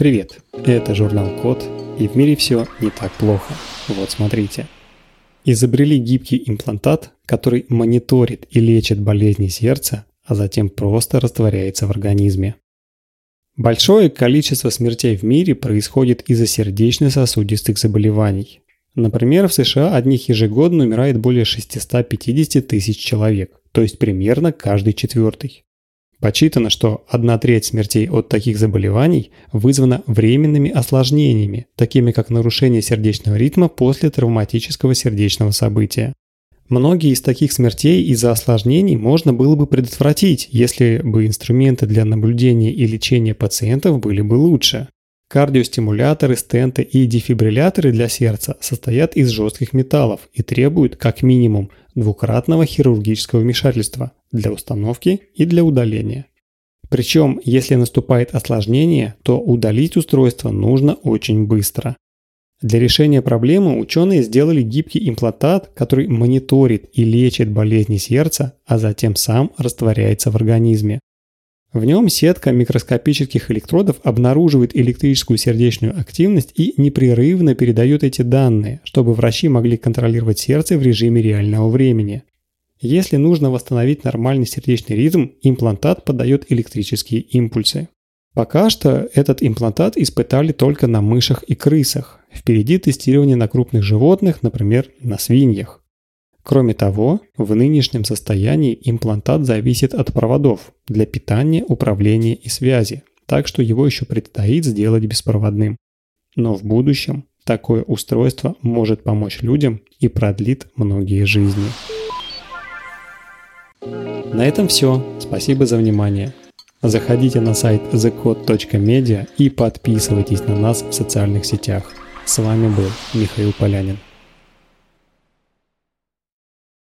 Привет, это журнал Код, и в мире все не так плохо. Вот смотрите. Изобрели гибкий имплантат, который мониторит и лечит болезни сердца, а затем просто растворяется в организме. Большое количество смертей в мире происходит из-за сердечно-сосудистых заболеваний. Например, в США от них ежегодно умирает более 650 тысяч человек, то есть примерно каждый четвертый. Почитано, что одна треть смертей от таких заболеваний вызвана временными осложнениями, такими как нарушение сердечного ритма после травматического сердечного события. Многие из таких смертей из-за осложнений можно было бы предотвратить, если бы инструменты для наблюдения и лечения пациентов были бы лучше. Кардиостимуляторы, стенты и дефибрилляторы для сердца состоят из жестких металлов и требуют как минимум двукратного хирургического вмешательства для установки и для удаления. Причем, если наступает осложнение, то удалить устройство нужно очень быстро. Для решения проблемы ученые сделали гибкий имплантат, который мониторит и лечит болезни сердца, а затем сам растворяется в организме. В нем сетка микроскопических электродов обнаруживает электрическую сердечную активность и непрерывно передает эти данные, чтобы врачи могли контролировать сердце в режиме реального времени. Если нужно восстановить нормальный сердечный ритм, имплантат подает электрические импульсы. Пока что этот имплантат испытали только на мышах и крысах. Впереди тестирование на крупных животных, например, на свиньях. Кроме того, в нынешнем состоянии имплантат зависит от проводов для питания, управления и связи, так что его еще предстоит сделать беспроводным. Но в будущем такое устройство может помочь людям и продлит многие жизни. На этом все. Спасибо за внимание. Заходите на сайт thecode.media и подписывайтесь на нас в социальных сетях. С вами был Михаил Полянин.